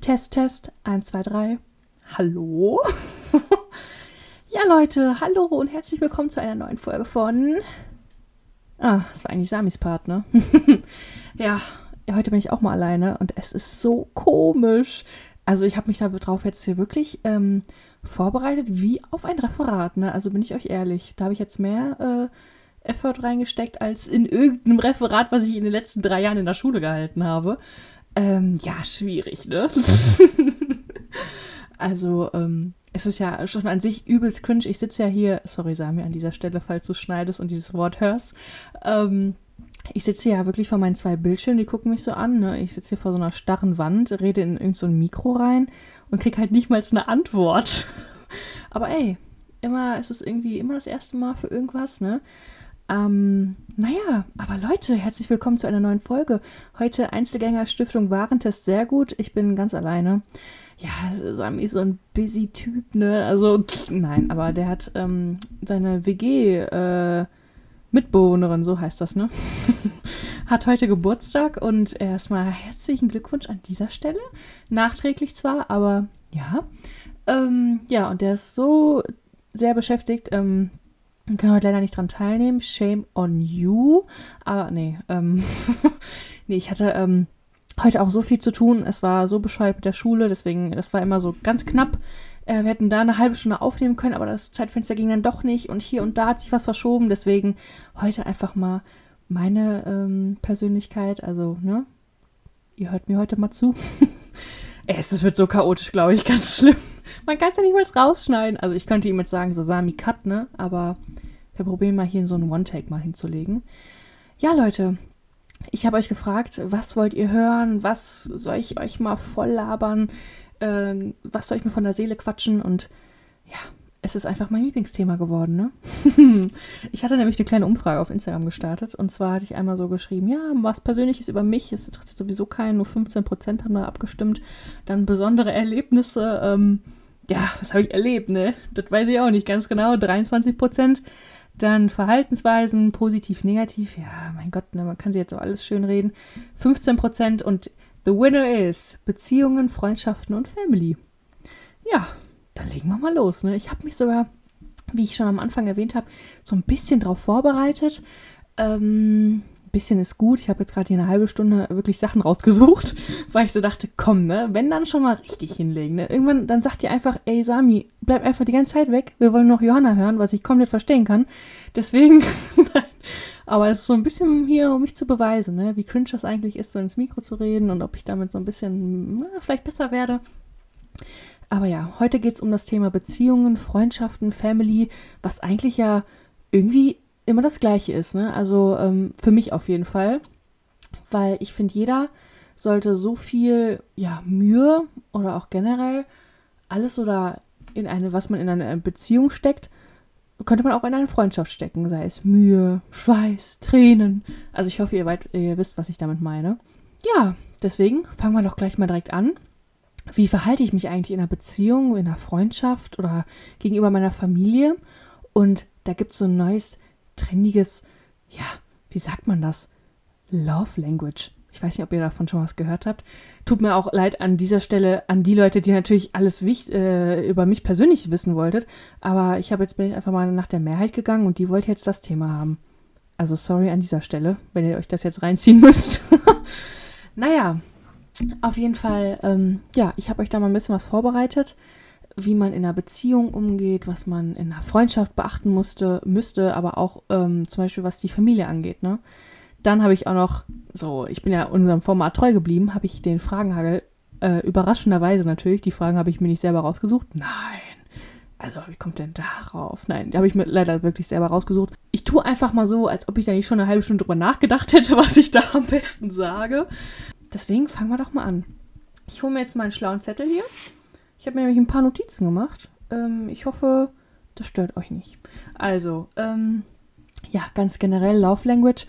Test, Test, 1, 2, 3. Hallo? ja, Leute, hallo und herzlich willkommen zu einer neuen Folge von. Ah, das war eigentlich Samis Part, ne? ja, heute bin ich auch mal alleine und es ist so komisch. Also, ich habe mich darauf jetzt hier wirklich ähm, vorbereitet wie auf ein Referat, ne? Also, bin ich euch ehrlich. Da habe ich jetzt mehr äh, Effort reingesteckt als in irgendeinem Referat, was ich in den letzten drei Jahren in der Schule gehalten habe. Ähm, ja, schwierig, ne? also, ähm, es ist ja schon an sich übelst cringe. Ich sitze ja hier, sorry, Sami, an dieser Stelle, falls du schneidest und dieses Wort hörst. Ähm, ich sitze ja wirklich vor meinen zwei Bildschirmen, die gucken mich so an. Ne? Ich sitze hier vor so einer starren Wand, rede in irgendein so Mikro rein und kriege halt nicht mal eine Antwort. Aber ey, immer, es ist irgendwie immer das erste Mal für irgendwas, ne? Ähm, naja, aber Leute, herzlich willkommen zu einer neuen Folge. Heute Einzelgänger Stiftung Warentest sehr gut. Ich bin ganz alleine. Ja, Sami ist so ein busy Typ, ne? Also, nein, aber der hat ähm, seine WG, äh, Mitbewohnerin, so heißt das, ne? hat heute Geburtstag und erstmal herzlichen Glückwunsch an dieser Stelle. Nachträglich zwar, aber ja. Ähm, ja, und der ist so sehr beschäftigt, ähm, kann heute leider nicht dran teilnehmen. Shame on you. Aber nee, ähm, nee, ich hatte ähm, heute auch so viel zu tun. Es war so bescheuert mit der Schule, deswegen, das war immer so ganz knapp. Äh, wir hätten da eine halbe Stunde aufnehmen können, aber das Zeitfenster ging dann doch nicht und hier und da hat sich was verschoben. Deswegen heute einfach mal meine ähm, Persönlichkeit. Also, ne? Ihr hört mir heute mal zu. es wird so chaotisch, glaube ich, ganz schlimm. Man kann es ja nicht mal rausschneiden. Also ich könnte ihm jetzt sagen, so Sami Cut, ne? Aber wir probieren mal hier in so einen One-Take mal hinzulegen. Ja, Leute, ich habe euch gefragt, was wollt ihr hören? Was soll ich euch mal voll labern? Äh, was soll ich mir von der Seele quatschen? Und ja, es ist einfach mein Lieblingsthema geworden, ne? ich hatte nämlich eine kleine Umfrage auf Instagram gestartet und zwar hatte ich einmal so geschrieben, ja, was Persönliches über mich, es interessiert sowieso keinen, nur 15% haben da abgestimmt. Dann besondere Erlebnisse, ähm, ja, was habe ich erlebt, ne? Das weiß ich auch nicht ganz genau, 23%. Dann Verhaltensweisen, positiv, negativ, ja, mein Gott, ne, man kann sie jetzt auch alles schön reden. 15% und the winner is Beziehungen, Freundschaften und Family. Ja, dann legen wir mal los. Ne? Ich habe mich sogar, wie ich schon am Anfang erwähnt habe, so ein bisschen darauf vorbereitet. Ähm, bisschen ist gut. Ich habe jetzt gerade hier eine halbe Stunde wirklich Sachen rausgesucht, weil ich so dachte, komm, ne, wenn dann schon mal richtig hinlegen. Ne? Irgendwann, dann sagt ihr einfach, ey Sami, bleib einfach die ganze Zeit weg. Wir wollen noch Johanna hören, was ich komplett verstehen kann. Deswegen, aber es ist so ein bisschen hier, um mich zu beweisen, ne? wie cringe das eigentlich ist, so ins Mikro zu reden und ob ich damit so ein bisschen na, vielleicht besser werde. Aber ja, heute geht es um das Thema Beziehungen, Freundschaften, Family, was eigentlich ja irgendwie immer das Gleiche ist. Ne? Also ähm, für mich auf jeden Fall. Weil ich finde, jeder sollte so viel ja, Mühe oder auch generell alles oder in eine, was man in eine Beziehung steckt, könnte man auch in eine Freundschaft stecken, sei es Mühe, Schweiß, Tränen. Also ich hoffe, ihr, weit, ihr wisst, was ich damit meine. Ja, deswegen fangen wir doch gleich mal direkt an wie verhalte ich mich eigentlich in einer Beziehung, in einer Freundschaft oder gegenüber meiner Familie. Und da gibt es so ein neues, trendiges, ja, wie sagt man das? Love Language. Ich weiß nicht, ob ihr davon schon was gehört habt. Tut mir auch leid an dieser Stelle an die Leute, die natürlich alles wichtig, äh, über mich persönlich wissen wolltet. Aber ich habe jetzt bin ich einfach mal nach der Mehrheit gegangen und die wollte jetzt das Thema haben. Also sorry an dieser Stelle, wenn ihr euch das jetzt reinziehen müsst. naja, auf jeden Fall, ähm, ja, ich habe euch da mal ein bisschen was vorbereitet, wie man in einer Beziehung umgeht, was man in einer Freundschaft beachten musste, müsste, aber auch ähm, zum Beispiel, was die Familie angeht. Ne? Dann habe ich auch noch, so, ich bin ja unserem Format treu geblieben, habe ich den Fragenhagel, äh, überraschenderweise natürlich, die Fragen habe ich mir nicht selber rausgesucht. Nein. Also, wie kommt denn darauf? Nein, die habe ich mir leider wirklich selber rausgesucht. Ich tue einfach mal so, als ob ich da nicht schon eine halbe Stunde drüber nachgedacht hätte, was ich da am besten sage. Deswegen fangen wir doch mal an. Ich hole mir jetzt mal einen schlauen Zettel hier. Ich habe mir nämlich ein paar Notizen gemacht. Ähm, ich hoffe, das stört euch nicht. Also, ähm, ja, ganz generell, Love Language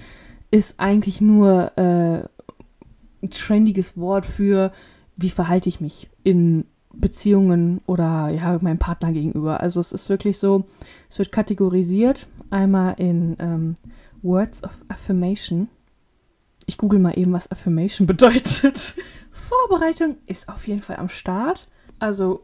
ist eigentlich nur äh, ein trendiges Wort für, wie verhalte ich mich in Beziehungen oder ja, meinem Partner gegenüber. Also es ist wirklich so, es wird kategorisiert, einmal in ähm, Words of Affirmation ich google mal eben, was Affirmation bedeutet. Vorbereitung ist auf jeden Fall am Start. Also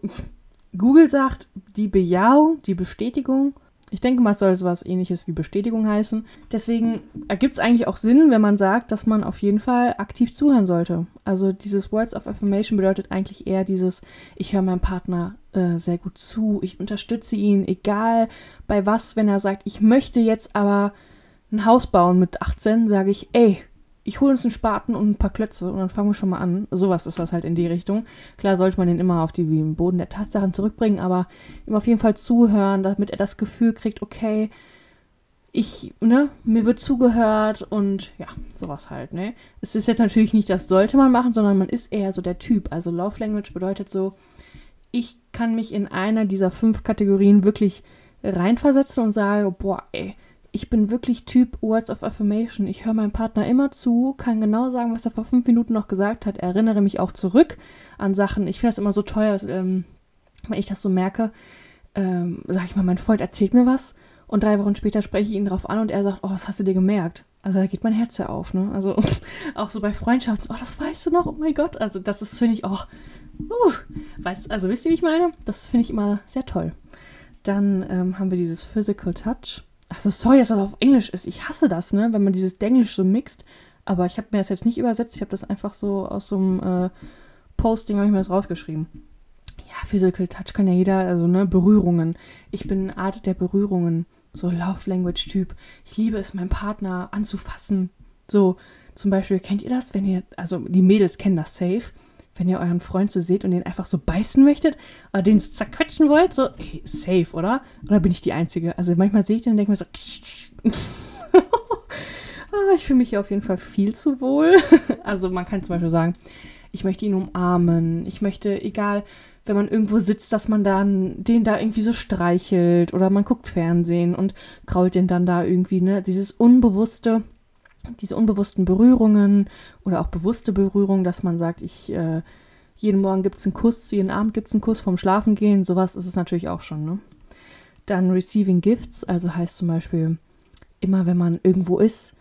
Google sagt, die Bejahung, die Bestätigung ich denke mal, es soll sowas ähnliches wie Bestätigung heißen. Deswegen ergibt es eigentlich auch Sinn, wenn man sagt, dass man auf jeden Fall aktiv zuhören sollte. Also dieses Words of Affirmation bedeutet eigentlich eher dieses, ich höre meinem Partner äh, sehr gut zu, ich unterstütze ihn, egal bei was, wenn er sagt, ich möchte jetzt aber ein Haus bauen mit 18, sage ich, ey, ich hole uns einen Spaten und ein paar Klötze und dann fangen wir schon mal an. Sowas ist das halt in die Richtung. Klar sollte man den immer auf den Boden der Tatsachen zurückbringen, aber ihm auf jeden Fall zuhören, damit er das Gefühl kriegt, okay, ich, ne, mir wird zugehört und ja, sowas halt, ne. Es ist jetzt natürlich nicht, das sollte man machen, sondern man ist eher so der Typ. Also Love Language bedeutet so, ich kann mich in einer dieser fünf Kategorien wirklich reinversetzen und sage, boah, ey, ich bin wirklich Typ Words of Affirmation. Ich höre meinem Partner immer zu, kann genau sagen, was er vor fünf Minuten noch gesagt hat, erinnere mich auch zurück an Sachen. Ich finde das immer so teuer, ähm, wenn ich das so merke. Ähm, sag ich mal, mein Freund erzählt mir was und drei Wochen später spreche ich ihn darauf an und er sagt, oh, was hast du dir gemerkt? Also da geht mein Herz ja auf, ne? Also auch so bei Freundschaften, oh, das weißt du noch, oh mein Gott. Also das ist, finde ich, auch, uh, weiß, also wisst ihr, wie ich meine? Das finde ich immer sehr toll. Dann ähm, haben wir dieses Physical Touch. Also sorry, dass das auf Englisch ist. Ich hasse das, ne, wenn man dieses Denglisch so mixt. Aber ich habe mir das jetzt nicht übersetzt. Ich habe das einfach so aus so einem äh, Posting, habe ich mir das rausgeschrieben. Ja, Physical Touch kann ja jeder, also ne, Berührungen. Ich bin eine Art der Berührungen. So Love Language Typ. Ich liebe es, meinen Partner anzufassen. So, zum Beispiel, kennt ihr das, wenn ihr, also die Mädels kennen das safe wenn ihr euren Freund so seht und den einfach so beißen möchtet oder den zerquetschen wollt, so, ey, safe, oder? Oder bin ich die Einzige? Also manchmal sehe ich den und denke mir so, ah, ich fühle mich hier auf jeden Fall viel zu wohl. also man kann zum Beispiel sagen, ich möchte ihn umarmen, ich möchte, egal, wenn man irgendwo sitzt, dass man dann den da irgendwie so streichelt oder man guckt Fernsehen und krault den dann da irgendwie, ne? Dieses unbewusste, diese unbewussten Berührungen oder auch bewusste Berührungen, dass man sagt, ich äh, jeden Morgen gibt es einen Kuss, jeden Abend gibt es einen Kuss vom Schlafengehen, sowas ist es natürlich auch schon. Ne? Dann Receiving Gifts, also heißt zum Beispiel, immer wenn man irgendwo ist,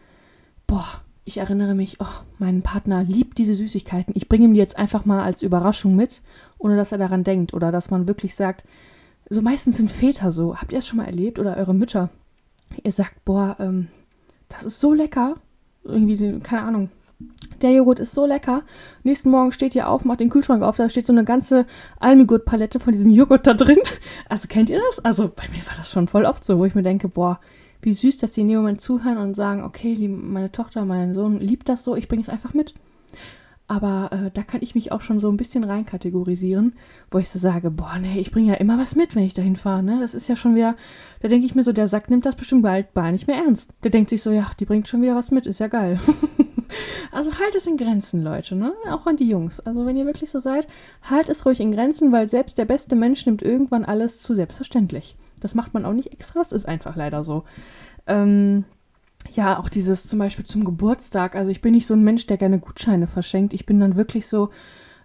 boah, ich erinnere mich, oh, mein Partner liebt diese Süßigkeiten, ich bringe ihm die jetzt einfach mal als Überraschung mit, ohne dass er daran denkt oder dass man wirklich sagt, so meistens sind Väter so, habt ihr es schon mal erlebt oder eure Mütter? Ihr sagt, boah, ähm, das ist so lecker, irgendwie, keine Ahnung, der Joghurt ist so lecker. Nächsten Morgen steht ihr auf, macht den Kühlschrank auf, da steht so eine ganze Almigurt-Palette von diesem Joghurt da drin. Also kennt ihr das? Also bei mir war das schon voll oft so, wo ich mir denke, boah, wie süß, dass die in dem Moment zuhören und sagen, okay, meine Tochter, mein Sohn liebt das so, ich bringe es einfach mit. Aber äh, da kann ich mich auch schon so ein bisschen reinkategorisieren, wo ich so sage, boah, nee, ich bringe ja immer was mit, wenn ich dahin fahre. Ne? Das ist ja schon wieder, da denke ich mir so, der Sack nimmt das bestimmt bald gar nicht mehr ernst. Der denkt sich so, ja, die bringt schon wieder was mit, ist ja geil. also halt es in Grenzen, Leute, ne? Auch an die Jungs. Also wenn ihr wirklich so seid, halt es ruhig in Grenzen, weil selbst der beste Mensch nimmt irgendwann alles zu selbstverständlich. Das macht man auch nicht extra, das ist einfach leider so. Ähm, ja, auch dieses zum Beispiel zum Geburtstag. Also ich bin nicht so ein Mensch, der gerne Gutscheine verschenkt. Ich bin dann wirklich so,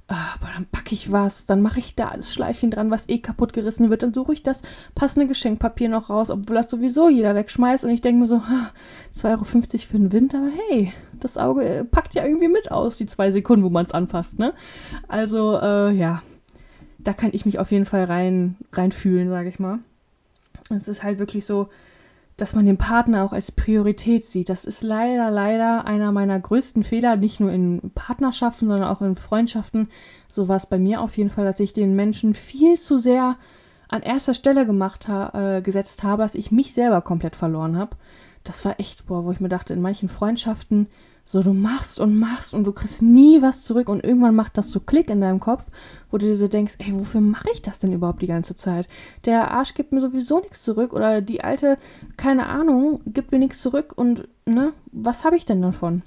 ah, aber dann packe ich was, dann mache ich da das Schleifchen dran, was eh kaputt gerissen wird, dann suche ich das passende Geschenkpapier noch raus, obwohl das sowieso jeder wegschmeißt. Und ich denke mir so, 2,50 Euro für den Wind, aber hey, das Auge äh, packt ja irgendwie mit aus, die zwei Sekunden, wo man es anfasst, ne? Also, äh, ja, da kann ich mich auf jeden Fall rein, reinfühlen, sage ich mal. Es ist halt wirklich so, dass man den Partner auch als Priorität sieht. Das ist leider, leider einer meiner größten Fehler, nicht nur in Partnerschaften, sondern auch in Freundschaften. So war es bei mir auf jeden Fall, dass ich den Menschen viel zu sehr an erster Stelle gemacht ha äh, gesetzt habe, dass ich mich selber komplett verloren habe. Das war echt, boah, wo ich mir dachte, in manchen Freundschaften so, du machst und machst und du kriegst nie was zurück und irgendwann macht das so Klick in deinem Kopf, wo du dir so denkst, ey, wofür mache ich das denn überhaupt die ganze Zeit? Der Arsch gibt mir sowieso nichts zurück oder die alte, keine Ahnung, gibt mir nichts zurück und, ne, was habe ich denn davon?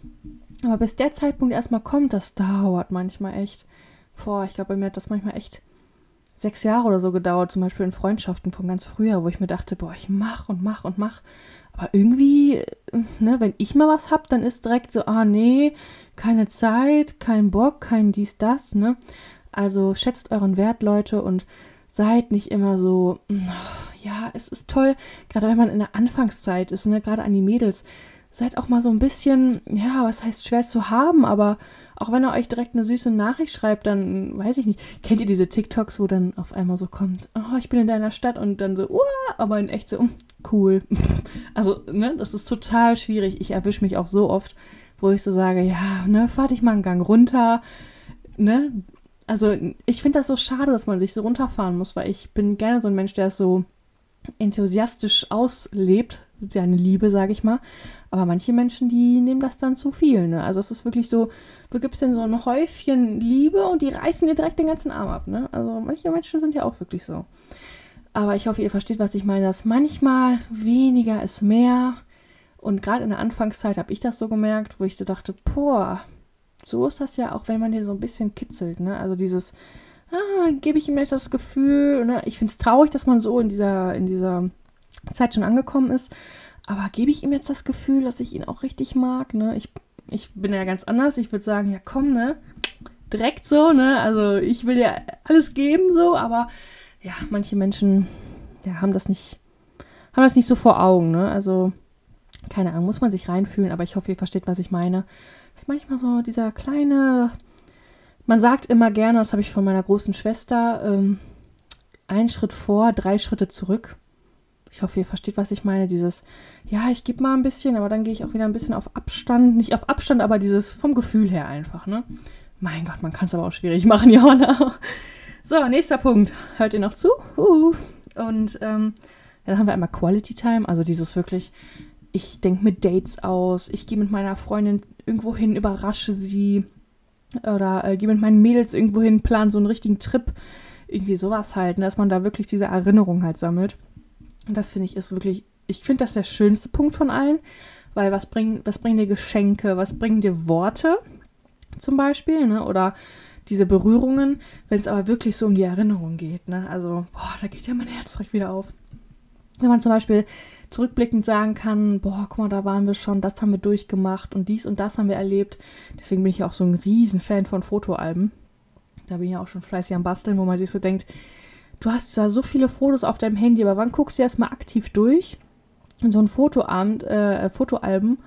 Aber bis der Zeitpunkt erstmal kommt, das dauert manchmal echt. Boah, ich glaube, bei mir hat das manchmal echt sechs Jahre oder so gedauert, zum Beispiel in Freundschaften von ganz früher, wo ich mir dachte, boah, ich mach und mach und mach. Aber irgendwie, ne, wenn ich mal was hab, dann ist direkt so, ah nee, keine Zeit, kein Bock, kein dies, das, ne? Also schätzt euren Wert, Leute, und seid nicht immer so, ja, es ist toll, gerade wenn man in der Anfangszeit ist, ne, gerade an die Mädels, seid auch mal so ein bisschen, ja, was heißt schwer zu haben, aber auch wenn er euch direkt eine süße Nachricht schreibt, dann weiß ich nicht. Kennt ihr diese TikToks, wo dann auf einmal so kommt, oh, ich bin in deiner Stadt und dann so, Uah! aber in echt so, cool. Also, ne, das ist total schwierig. Ich erwische mich auch so oft, wo ich so sage, ja, ne, fahr dich mal einen Gang runter, ne. Also, ich finde das so schade, dass man sich so runterfahren muss, weil ich bin gerne so ein Mensch, der es so enthusiastisch auslebt, seine Liebe, sage ich mal. Aber manche Menschen, die nehmen das dann zu viel. Ne? Also es ist wirklich so, du gibst denen so ein Häufchen Liebe und die reißen dir direkt den ganzen Arm ab. Ne? Also manche Menschen sind ja auch wirklich so. Aber ich hoffe, ihr versteht, was ich meine, dass manchmal weniger ist mehr. Und gerade in der Anfangszeit habe ich das so gemerkt, wo ich so dachte, boah, so ist das ja auch, wenn man den so ein bisschen kitzelt. Ne? Also dieses, ah, gebe ich ihm jetzt das Gefühl. Ne? Ich finde es traurig, dass man so in dieser, in dieser Zeit schon angekommen ist. Aber gebe ich ihm jetzt das Gefühl, dass ich ihn auch richtig mag? Ne? Ich, ich bin ja ganz anders. Ich würde sagen, ja komm, ne? Direkt so, ne? Also ich will dir alles geben, so, aber ja, manche Menschen ja, haben das nicht, haben das nicht so vor Augen, ne? Also, keine Ahnung, muss man sich reinfühlen, aber ich hoffe, ihr versteht, was ich meine. Das ist manchmal so dieser kleine, man sagt immer gerne, das habe ich von meiner großen Schwester, ähm, ein Schritt vor, drei Schritte zurück. Ich hoffe, ihr versteht, was ich meine. Dieses, ja, ich gebe mal ein bisschen, aber dann gehe ich auch wieder ein bisschen auf Abstand. Nicht auf Abstand, aber dieses vom Gefühl her einfach, ne? Mein Gott, man kann es aber auch schwierig machen, Johanna. So, nächster Punkt. Hört ihr noch zu? Uh. Und ähm, dann haben wir einmal Quality Time, also dieses wirklich, ich denke mit Dates aus, ich gehe mit meiner Freundin irgendwo hin, überrasche sie oder äh, gehe mit meinen Mädels irgendwo hin, plan so einen richtigen Trip. Irgendwie sowas halt, ne, dass man da wirklich diese Erinnerung halt sammelt. Und das finde ich ist wirklich, ich finde das der schönste Punkt von allen, weil was bringen, was bringen dir Geschenke, was bringen dir Worte zum Beispiel, ne? Oder diese Berührungen, wenn es aber wirklich so um die Erinnerung geht, ne? Also, boah, da geht ja mein Herz direkt wieder auf. Wenn man zum Beispiel zurückblickend sagen kann, boah, guck mal, da waren wir schon, das haben wir durchgemacht und dies und das haben wir erlebt. Deswegen bin ich auch so ein Riesenfan von Fotoalben. Da bin ich ja auch schon fleißig am Basteln, wo man sich so denkt, du hast da so viele Fotos auf deinem Handy, aber wann guckst du erstmal aktiv durch? Und so ein Fotoabend, äh, Fotoalben,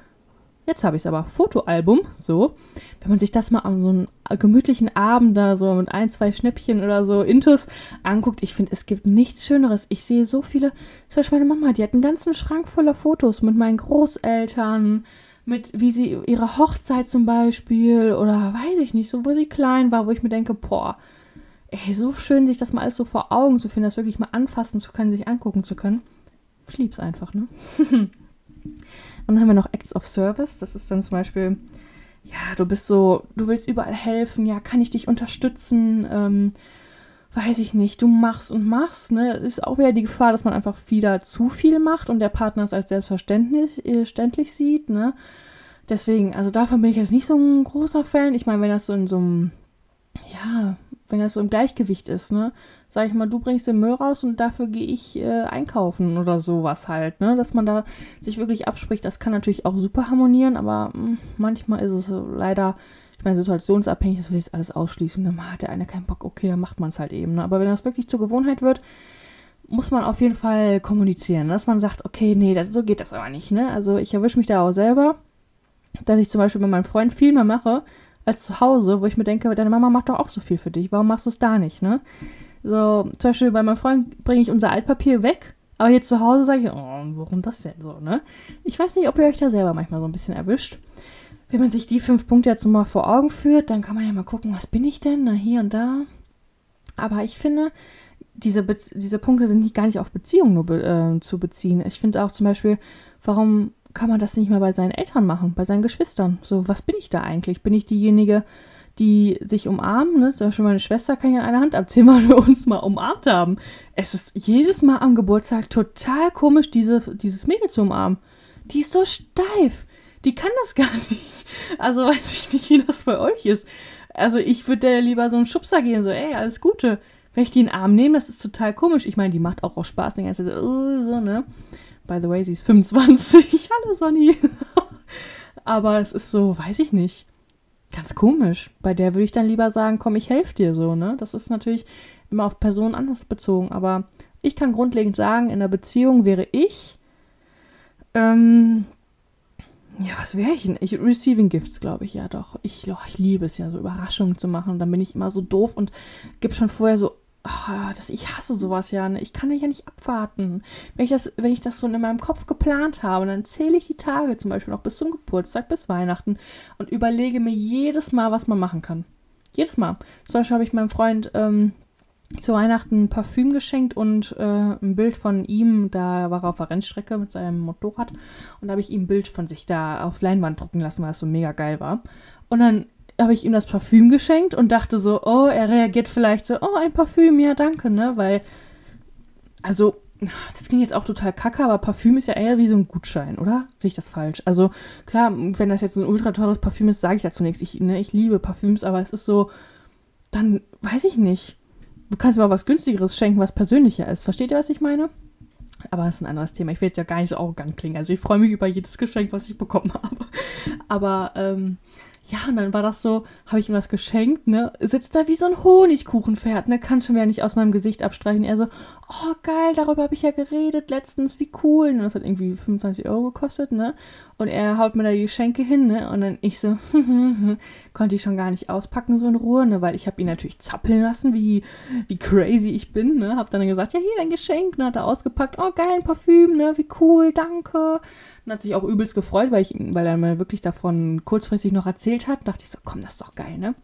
jetzt habe ich es aber, Fotoalbum, so, wenn man sich das mal an so einem gemütlichen Abend da so mit ein, zwei Schnäppchen oder so Intus anguckt, ich finde, es gibt nichts Schöneres. Ich sehe so viele, zum Beispiel meine Mama, die hat einen ganzen Schrank voller Fotos mit meinen Großeltern, mit wie sie ihre Hochzeit zum Beispiel oder weiß ich nicht, so wo sie klein war, wo ich mir denke, boah, ey, so schön, sich das mal alles so vor Augen zu finden, das wirklich mal anfassen zu können, sich angucken zu können. Ich lieb's einfach, ne? Und dann haben wir noch Acts of Service. Das ist dann zum Beispiel, ja, du bist so, du willst überall helfen, ja, kann ich dich unterstützen? Ähm, weiß ich nicht, du machst und machst, ne? Ist auch wieder die Gefahr, dass man einfach wieder zu viel macht und der Partner es als selbstverständlich äh, sieht, ne? Deswegen, also davon bin ich jetzt nicht so ein großer Fan. Ich meine, wenn das so in so einem, ja, wenn das so im Gleichgewicht ist, ne? Sag ich mal, du bringst den Müll raus und dafür gehe ich äh, einkaufen oder sowas halt, ne? Dass man da sich wirklich abspricht, das kann natürlich auch super harmonieren, aber mh, hm, manchmal ist es leider, ich meine, situationsabhängig, das will ich alles ausschließen. Dann hat der eine keinen Bock, okay, dann macht man es halt eben, ne? Aber wenn das wirklich zur Gewohnheit wird, muss man auf jeden Fall kommunizieren, dass man sagt, okay, nee, das, so geht das aber nicht, ne? Also ich erwische mich da auch selber, dass ich zum Beispiel bei meinem Freund viel mehr mache, als zu Hause, wo ich mir denke, deine Mama macht doch auch so viel für dich. Warum machst du es da nicht, ne? So, zum Beispiel bei meinem Freund bringe ich unser Altpapier weg, aber hier zu Hause sage ich, oh, warum das denn so, ne? Ich weiß nicht, ob ihr euch da selber manchmal so ein bisschen erwischt. Wenn man sich die fünf Punkte jetzt mal vor Augen führt, dann kann man ja mal gucken, was bin ich denn, na, hier und da. Aber ich finde, diese, Be diese Punkte sind nicht gar nicht auf Beziehungen nur be äh, zu beziehen. Ich finde auch zum Beispiel, warum kann man das nicht mal bei seinen Eltern machen, bei seinen Geschwistern? So, was bin ich da eigentlich? Bin ich diejenige, die sich umarmen? Ne? Zum Beispiel meine Schwester kann ich an einer Hand abzählen, weil wir uns mal umarmt haben. Es ist jedes Mal am Geburtstag total komisch, diese, dieses Mädel zu umarmen. Die ist so steif. Die kann das gar nicht. Also weiß ich nicht, wie das bei euch ist. Also ich würde lieber so einen Schubser gehen, so, ey, alles Gute. Wenn ich die in den Arm nehme, das ist total komisch. Ich meine, die macht auch, auch Spaß, den ganzen so, ne? By the way, sie ist 25. Hallo Sonny. Aber es ist so, weiß ich nicht. Ganz komisch. Bei der würde ich dann lieber sagen, komm, ich helfe dir so, ne? Das ist natürlich immer auf Personen anders bezogen. Aber ich kann grundlegend sagen, in einer Beziehung wäre ich, ähm, Ja, was wäre ich denn? Ich, Receiving Gifts, glaube ich, ja doch. Ich, oh, ich liebe es ja, so Überraschungen zu machen. Dann bin ich immer so doof und gebe schon vorher so, oh, das, ich hasse sowas ja. Ne? Ich kann ja nicht abwarten. Wenn ich, das, wenn ich das so in meinem Kopf geplant habe, dann zähle ich die Tage zum Beispiel noch bis zum Geburtstag, bis Weihnachten und überlege mir jedes Mal, was man machen kann. Jedes Mal. Zum Beispiel habe ich meinem Freund ähm, zu Weihnachten ein Parfüm geschenkt und äh, ein Bild von ihm. Da war er auf der Rennstrecke mit seinem Motorrad und da habe ich ihm ein Bild von sich da auf Leinwand drucken lassen, weil es so mega geil war. Und dann habe ich ihm das Parfüm geschenkt und dachte so, oh, er reagiert vielleicht so, oh, ein Parfüm, ja, danke, ne? Weil, also, das klingt jetzt auch total kacke, aber Parfüm ist ja eher wie so ein Gutschein, oder? Sehe ich das falsch? Also, klar, wenn das jetzt ein ultra teures Parfüm ist, sage ich dazu nichts. Ich, ne, ich liebe Parfüms, aber es ist so, dann weiß ich nicht du kannst auch was günstigeres schenken, was persönlicher ist. Versteht ihr, was ich meine? Aber das ist ein anderes Thema. Ich will jetzt ja gar nicht so arrogant klingen. Also ich freue mich über jedes Geschenk, was ich bekommen habe. Aber ähm, ja, und dann war das so, habe ich ihm was geschenkt, ne? Sitzt da wie so ein Honigkuchenpferd, ne? Kann schon wieder nicht aus meinem Gesicht abstreichen. Er so, oh geil, darüber habe ich ja geredet letztens, wie cool. Und das hat irgendwie 25 Euro gekostet, ne? Und er haut mir da die Geschenke hin, ne? Und dann ich so, konnte ich schon gar nicht auspacken, so in Ruhe, ne? Weil ich habe ihn natürlich zappeln lassen, wie, wie crazy ich bin, ne? Hab dann gesagt, ja, hier dein Geschenk, ne? Hat er ausgepackt, oh geil, ein Parfüm, ne? Wie cool, danke. Und hat sich auch übelst gefreut, weil, ich, weil er mir wirklich davon kurzfristig noch erzählt hat. Und dachte ich so, komm, das ist doch geil, ne?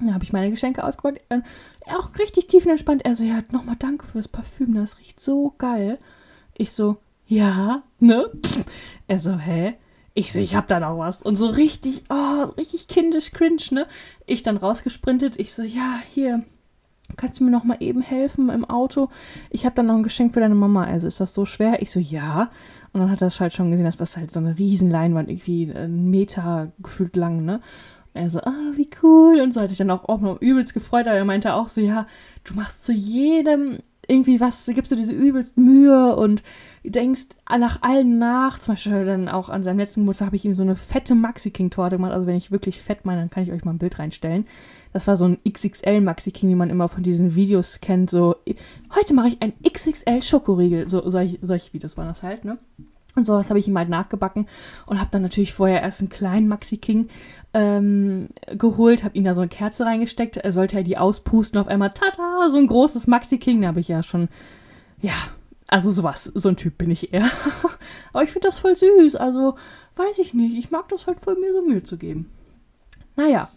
Dann habe ich meine Geschenke ausgepackt. Äh, auch richtig tiefenentspannt. Er so, ja, nochmal danke fürs Parfüm, das riecht so geil. Ich so, ja, ne? Er so, hä? Ich so, ich hab da noch was. Und so richtig, oh, richtig kindisch cringe, ne? Ich dann rausgesprintet. Ich so, ja, hier, kannst du mir noch mal eben helfen im Auto? Ich habe dann noch ein Geschenk für deine Mama. Also ist das so schwer? Ich so, ja. Und dann hat er halt schon gesehen, das halt so eine riesen Leinwand, irgendwie einen Meter gefühlt lang, ne? Er so, ah, oh, wie cool. Und so hat sich dann auch, auch noch übelst gefreut, aber er meinte auch so, ja, du machst zu jedem irgendwie was, gibst du diese übelst Mühe und denkst nach allem nach. Zum Beispiel dann auch an seinem letzten Geburtstag habe ich ihm so eine fette Maxi King Torte gemacht. Also wenn ich wirklich fett meine, dann kann ich euch mal ein Bild reinstellen. Das war so ein XXL Maxi King, wie man immer von diesen Videos kennt. So, heute mache ich ein XXL Schokoriegel. So, solche, solche Videos waren das halt, ne? Und sowas habe ich ihm halt nachgebacken und habe dann natürlich vorher erst einen kleinen Maxi King ähm, geholt, habe ihm da so eine Kerze reingesteckt. Er sollte ja die auspusten auf einmal, tada, so ein großes Maxi King. Da habe ich ja schon, ja, also sowas, so ein Typ bin ich eher. Aber ich finde das voll süß. Also, weiß ich nicht. Ich mag das halt voll, mir so Mühe zu geben. Naja.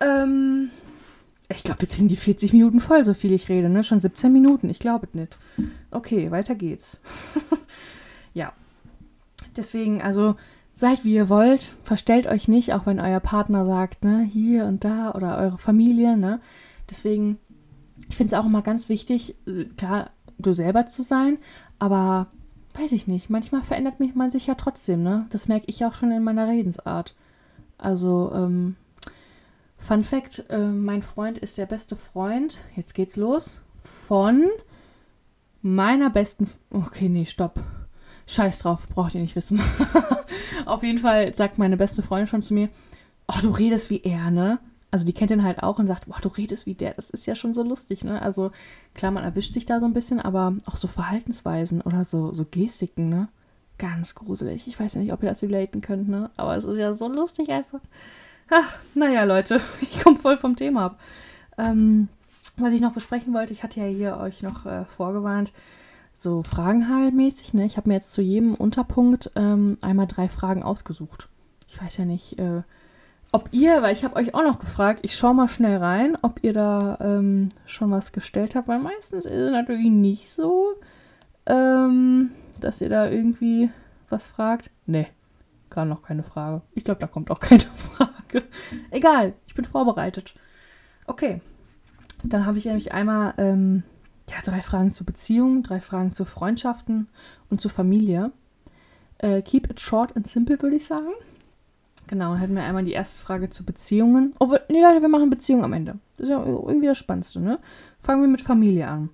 Ähm, ich glaube, wir kriegen die 40 Minuten voll, so viel ich rede, ne? Schon 17 Minuten, ich glaube es nicht. Okay, weiter geht's. ja. Deswegen, also seid wie ihr wollt, verstellt euch nicht, auch wenn euer Partner sagt, ne, hier und da oder eure Familie, ne. Deswegen, ich finde es auch immer ganz wichtig, äh, klar, du selber zu sein, aber weiß ich nicht, manchmal verändert mich man sich ja trotzdem, ne. Das merke ich auch schon in meiner Redensart. Also, ähm, Fun Fact: äh, Mein Freund ist der beste Freund, jetzt geht's los, von meiner besten. Okay, nee, stopp. Scheiß drauf, braucht ihr nicht wissen. Auf jeden Fall sagt meine beste Freundin schon zu mir, oh, du redest wie er, ne? Also die kennt ihn halt auch und sagt, boah, du redest wie der. Das ist ja schon so lustig, ne? Also klar, man erwischt sich da so ein bisschen, aber auch so Verhaltensweisen oder so, so Gestiken, ne? Ganz gruselig. Ich weiß ja nicht, ob ihr das relaten könnt, ne? Aber es ist ja so lustig einfach. Ach, naja, Leute, ich komme voll vom Thema ab. Ähm, was ich noch besprechen wollte, ich hatte ja hier euch noch äh, vorgewarnt, so Fragenhalmäßig, ne? Ich habe mir jetzt zu jedem Unterpunkt ähm, einmal drei Fragen ausgesucht. Ich weiß ja nicht, äh, ob ihr, weil ich habe euch auch noch gefragt, ich schaue mal schnell rein, ob ihr da ähm, schon was gestellt habt, weil meistens ist es natürlich nicht so, ähm, dass ihr da irgendwie was fragt. Ne, gar noch keine Frage. Ich glaube, da kommt auch keine Frage. Egal, ich bin vorbereitet. Okay, dann habe ich nämlich einmal ähm, ja, drei Fragen zu Beziehungen, drei Fragen zu Freundschaften und zur Familie. Äh, keep it short and simple, würde ich sagen. Genau, hätten wir einmal die erste Frage zu Beziehungen. Oh, nee, Leute, wir machen Beziehungen am Ende. Das ist ja irgendwie das Spannendste, ne? Fangen wir mit Familie an.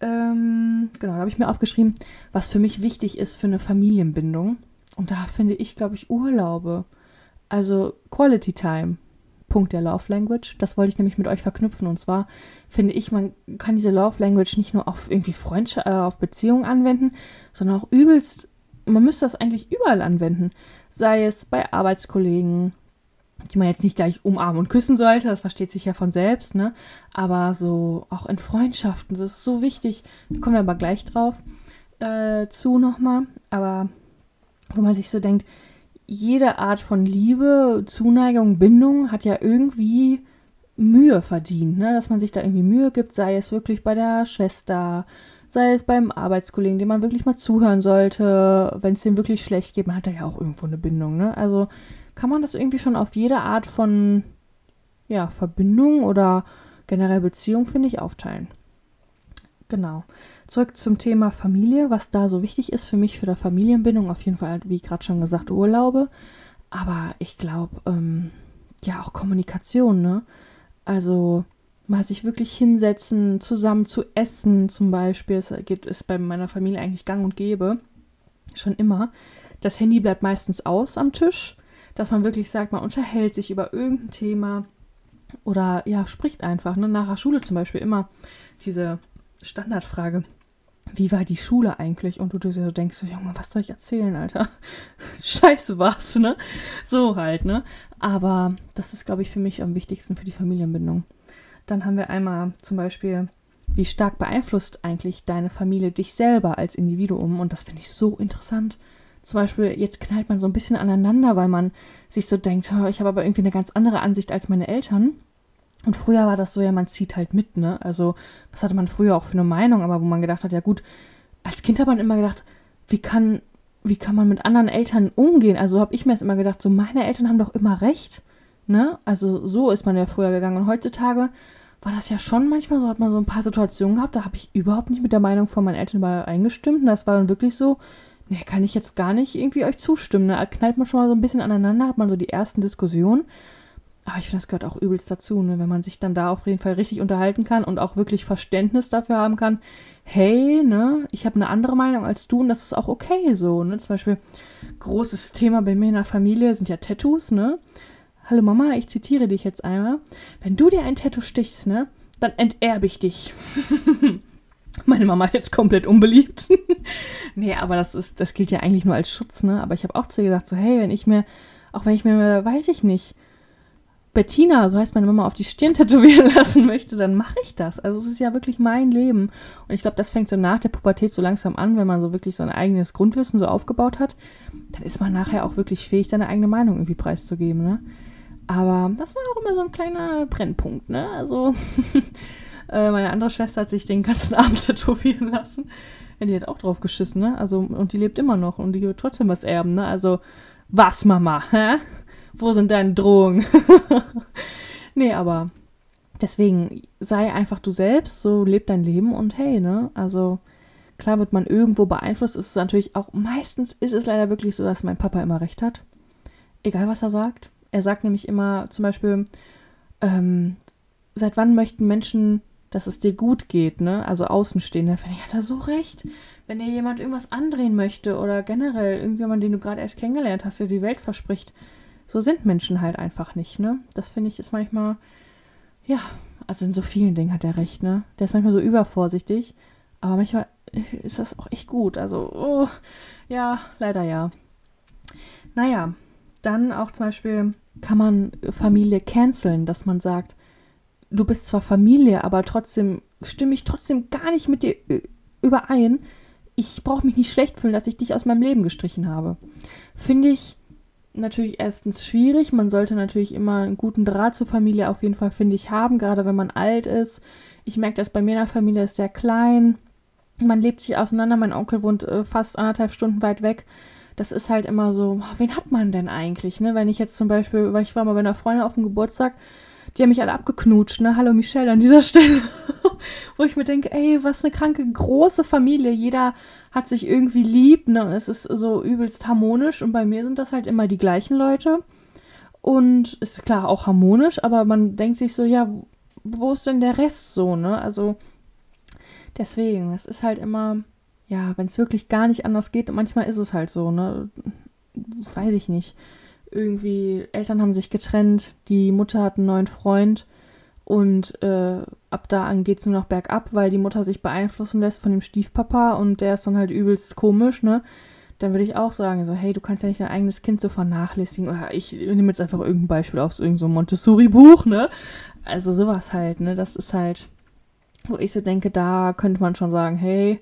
Ähm, genau, da habe ich mir aufgeschrieben, was für mich wichtig ist für eine Familienbindung. Und da finde ich, glaube ich, Urlaube. Also Quality Time Punkt der Love Language. Das wollte ich nämlich mit euch verknüpfen. Und zwar finde ich, man kann diese Love Language nicht nur auf irgendwie Freundschaft, äh, auf Beziehungen anwenden, sondern auch übelst man müsste das eigentlich überall anwenden. Sei es bei Arbeitskollegen, die man jetzt nicht gleich umarmen und küssen sollte, das versteht sich ja von selbst, ne? Aber so auch in Freundschaften, das ist so wichtig. Da kommen wir aber gleich drauf äh, zu nochmal. Aber wo man sich so denkt, jede Art von Liebe, Zuneigung, Bindung hat ja irgendwie Mühe verdient, ne? dass man sich da irgendwie Mühe gibt, sei es wirklich bei der Schwester, sei es beim Arbeitskollegen, dem man wirklich mal zuhören sollte, wenn es dem wirklich schlecht geht, man hat da ja auch irgendwo eine Bindung, ne? Also kann man das irgendwie schon auf jede Art von ja, Verbindung oder generell Beziehung, finde ich, aufteilen. Genau. Zurück zum Thema Familie, was da so wichtig ist für mich, für die Familienbindung. Auf jeden Fall, wie gerade schon gesagt, Urlaube. Aber ich glaube, ähm, ja, auch Kommunikation, ne? Also mal sich wirklich hinsetzen, zusammen zu essen zum Beispiel. Es geht, ist bei meiner Familie eigentlich gang und gäbe. Schon immer. Das Handy bleibt meistens aus am Tisch. Dass man wirklich sagt, man unterhält sich über irgendein Thema. Oder ja, spricht einfach. Ne? Nach der Schule zum Beispiel immer diese Standardfrage. Wie war die Schule eigentlich? Und du dir so denkst, so, Junge, was soll ich erzählen, Alter? Scheiße war's, ne? So halt, ne? Aber das ist, glaube ich, für mich am wichtigsten für die Familienbindung. Dann haben wir einmal zum Beispiel, wie stark beeinflusst eigentlich deine Familie dich selber als Individuum? Und das finde ich so interessant. Zum Beispiel, jetzt knallt man so ein bisschen aneinander, weil man sich so denkt, ich habe aber irgendwie eine ganz andere Ansicht als meine Eltern. Und früher war das so, ja, man zieht halt mit, ne? Also, was hatte man früher auch für eine Meinung, aber wo man gedacht hat, ja gut, als Kind hat man immer gedacht, wie kann, wie kann man mit anderen Eltern umgehen? Also habe ich mir jetzt immer gedacht, so meine Eltern haben doch immer recht, ne? Also so ist man ja früher gegangen. Und heutzutage war das ja schon manchmal so, hat man so ein paar Situationen gehabt, da habe ich überhaupt nicht mit der Meinung von meinen Eltern eingestimmt. Und das war dann wirklich so, ne, kann ich jetzt gar nicht irgendwie euch zustimmen. Ne? Knallt man schon mal so ein bisschen aneinander, hat man so die ersten Diskussionen. Aber ich finde, das gehört auch übelst dazu, ne? wenn man sich dann da auf jeden Fall richtig unterhalten kann und auch wirklich Verständnis dafür haben kann, hey, ne, ich habe eine andere Meinung als du und das ist auch okay so. Ne? Zum Beispiel, großes Thema bei mir in der Familie sind ja Tattoos, ne? Hallo Mama, ich zitiere dich jetzt einmal. Wenn du dir ein Tattoo stichst, ne, dann enterbe ich dich. Meine Mama jetzt komplett unbeliebt. nee, aber das ist, das gilt ja eigentlich nur als Schutz, ne? Aber ich habe auch zu ihr gesagt, so, hey, wenn ich mir, auch wenn ich mir, weiß ich nicht, Bettina, so heißt meine Mama, auf die Stirn tätowieren lassen möchte, dann mache ich das. Also es ist ja wirklich mein Leben. Und ich glaube, das fängt so nach der Pubertät so langsam an, wenn man so wirklich sein eigenes Grundwissen so aufgebaut hat, dann ist man nachher auch wirklich fähig, seine eigene Meinung irgendwie preiszugeben. Ne? Aber das war auch immer so ein kleiner Brennpunkt. Ne? Also äh, meine andere Schwester hat sich den ganzen Abend tätowieren lassen. Die hat auch drauf geschissen, ne? Also, und die lebt immer noch und die wird trotzdem was erben, ne? Also, was, Mama? Hä? Wo sind deine Drohungen? nee, aber deswegen sei einfach du selbst, so leb dein Leben und hey, ne? Also klar wird man irgendwo beeinflusst, ist es natürlich auch, meistens ist es leider wirklich so, dass mein Papa immer recht hat. Egal was er sagt. Er sagt nämlich immer zum Beispiel, ähm, seit wann möchten Menschen, dass es dir gut geht, ne? Also Außenstehende, finde ich, hat er so recht. Wenn dir jemand irgendwas andrehen möchte oder generell irgendjemand, den du gerade erst kennengelernt hast, der die Welt verspricht, so sind Menschen halt einfach nicht, ne? Das finde ich ist manchmal, ja, also in so vielen Dingen hat er recht, ne? Der ist manchmal so übervorsichtig, aber manchmal ist das auch echt gut. Also, oh, ja, leider ja. Naja, dann auch zum Beispiel kann man Familie canceln, dass man sagt, du bist zwar Familie, aber trotzdem stimme ich trotzdem gar nicht mit dir überein. Ich brauche mich nicht schlecht fühlen, dass ich dich aus meinem Leben gestrichen habe. Finde ich natürlich erstens schwierig. Man sollte natürlich immer einen guten Draht zur Familie auf jeden Fall, finde ich, haben, gerade wenn man alt ist. Ich merke das bei mir in der Familie ist sehr klein. Man lebt sich auseinander. Mein Onkel wohnt äh, fast anderthalb Stunden weit weg. Das ist halt immer so, wen hat man denn eigentlich? Ne? Wenn ich jetzt zum Beispiel, weil ich war mal bei einer Freundin auf dem Geburtstag, die haben mich alle abgeknutscht, ne? Hallo Michelle an dieser Stelle. Wo ich mir denke, ey, was eine kranke, große Familie. Jeder hat sich irgendwie lieb, ne? Und es ist so übelst harmonisch. Und bei mir sind das halt immer die gleichen Leute. Und es ist klar auch harmonisch, aber man denkt sich so, ja, wo ist denn der Rest so, ne? Also deswegen, es ist halt immer, ja, wenn es wirklich gar nicht anders geht, manchmal ist es halt so, ne? Weiß ich nicht irgendwie, Eltern haben sich getrennt, die Mutter hat einen neuen Freund und äh, ab da an geht es nur noch bergab, weil die Mutter sich beeinflussen lässt von dem Stiefpapa und der ist dann halt übelst komisch, ne? dann würde ich auch sagen, so, hey, du kannst ja nicht dein eigenes Kind so vernachlässigen. Oder ich nehme jetzt einfach irgendein Beispiel aus irgendeinem so Montessori-Buch, ne? Also sowas halt, ne? Das ist halt, wo ich so denke, da könnte man schon sagen, hey,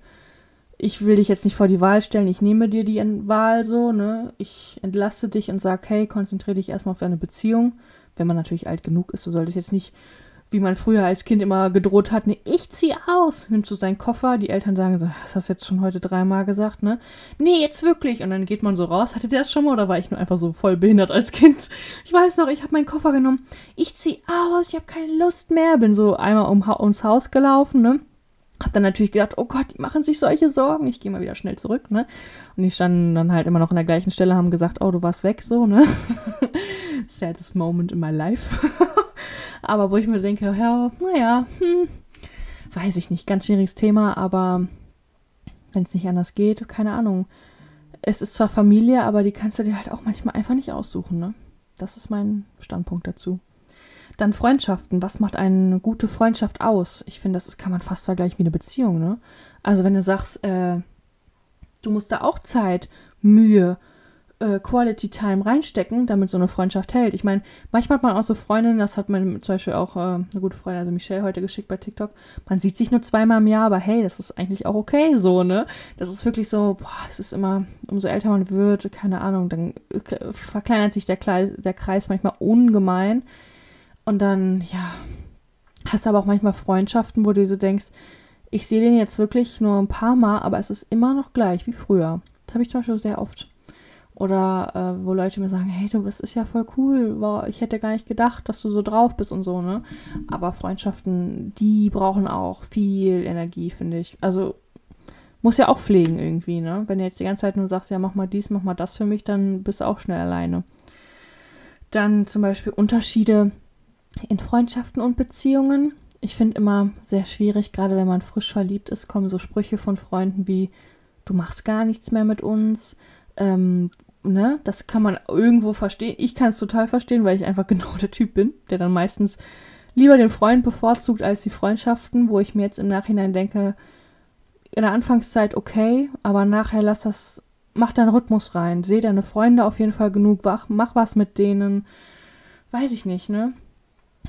ich will dich jetzt nicht vor die Wahl stellen, ich nehme dir die Wahl so, ne? Ich entlasse dich und sage, hey, konzentriere dich erstmal auf deine Beziehung. Wenn man natürlich alt genug ist, du solltest jetzt nicht wie man früher als Kind immer gedroht hat, ne, ich zieh aus. Nimmst du seinen Koffer, die Eltern sagen so, das hast du jetzt schon heute dreimal gesagt, ne? Nee, jetzt wirklich. Und dann geht man so raus. Hatte der das schon mal oder war ich nur einfach so voll behindert als Kind? Ich weiß noch, ich habe meinen Koffer genommen. Ich zieh aus, ich habe keine Lust mehr. Bin so einmal um, ums Haus gelaufen, ne? Hab dann natürlich gedacht, oh Gott, die machen sich solche Sorgen. Ich gehe mal wieder schnell zurück, ne? Und die standen dann halt immer noch an der gleichen Stelle, haben gesagt, oh, du warst weg, so, ne? Saddest moment in my life. aber wo ich mir denke, ja, naja, hm, weiß ich nicht, ganz schwieriges Thema, aber wenn es nicht anders geht, keine Ahnung. Es ist zwar Familie, aber die kannst du dir halt auch manchmal einfach nicht aussuchen, ne? Das ist mein Standpunkt dazu. Dann Freundschaften. Was macht eine gute Freundschaft aus? Ich finde, das kann man fast vergleichen wie eine Beziehung, ne? Also wenn du sagst, äh, du musst da auch Zeit, Mühe, äh, Quality Time reinstecken, damit so eine Freundschaft hält. Ich meine, manchmal hat man auch so Freundinnen, das hat man zum Beispiel auch äh, eine gute Freundin, also Michelle, heute geschickt bei TikTok. Man sieht sich nur zweimal im Jahr, aber hey, das ist eigentlich auch okay so, ne? Das ist wirklich so, boah, es ist immer, umso älter man wird, keine Ahnung, dann äh, verkleinert sich der, Kle der Kreis manchmal ungemein. Und dann, ja, hast du aber auch manchmal Freundschaften, wo du so denkst, ich sehe den jetzt wirklich nur ein paar Mal, aber es ist immer noch gleich wie früher. Das habe ich zum Beispiel sehr oft. Oder äh, wo Leute mir sagen, hey, du, das ist ja voll cool. Wow, ich hätte gar nicht gedacht, dass du so drauf bist und so, ne? Aber Freundschaften, die brauchen auch viel Energie, finde ich. Also muss ja auch pflegen irgendwie, ne? Wenn du jetzt die ganze Zeit nur sagst, ja, mach mal dies, mach mal das für mich, dann bist du auch schnell alleine. Dann zum Beispiel Unterschiede in Freundschaften und Beziehungen. Ich finde immer sehr schwierig, gerade wenn man frisch verliebt ist, kommen so Sprüche von Freunden wie, du machst gar nichts mehr mit uns, ähm, ne, das kann man irgendwo verstehen. Ich kann es total verstehen, weil ich einfach genau der Typ bin, der dann meistens lieber den Freund bevorzugt als die Freundschaften, wo ich mir jetzt im Nachhinein denke, in der Anfangszeit okay, aber nachher lass das, mach deinen Rhythmus rein, seh deine Freunde auf jeden Fall genug wach, mach was mit denen, weiß ich nicht, ne?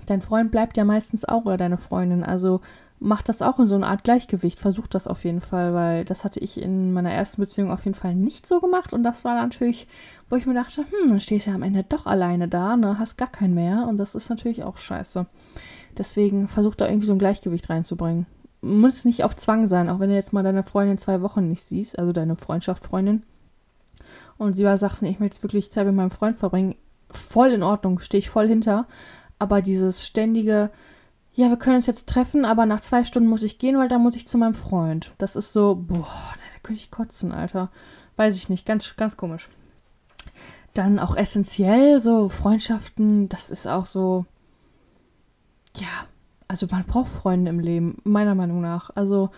Dein Freund bleibt ja meistens auch oder deine Freundin, also macht das auch in so eine Art Gleichgewicht, versucht das auf jeden Fall, weil das hatte ich in meiner ersten Beziehung auf jeden Fall nicht so gemacht. Und das war natürlich, wo ich mir dachte, hm, dann stehst du ja am Ende doch alleine da, ne, hast gar keinen mehr. Und das ist natürlich auch scheiße. Deswegen versucht da irgendwie so ein Gleichgewicht reinzubringen. Muss nicht auf Zwang sein, auch wenn du jetzt mal deine Freundin zwei Wochen nicht siehst, also deine Freundschaft, Freundin, und sie war sagt, nee, ich möchte jetzt wirklich Zeit mit meinem Freund verbringen, voll in Ordnung, stehe ich voll hinter, aber dieses ständige, ja, wir können uns jetzt treffen, aber nach zwei Stunden muss ich gehen, weil dann muss ich zu meinem Freund. Das ist so, boah, da könnte ich kotzen, Alter. Weiß ich nicht, ganz, ganz komisch. Dann auch essentiell, so Freundschaften, das ist auch so, ja, also man braucht Freunde im Leben, meiner Meinung nach. Also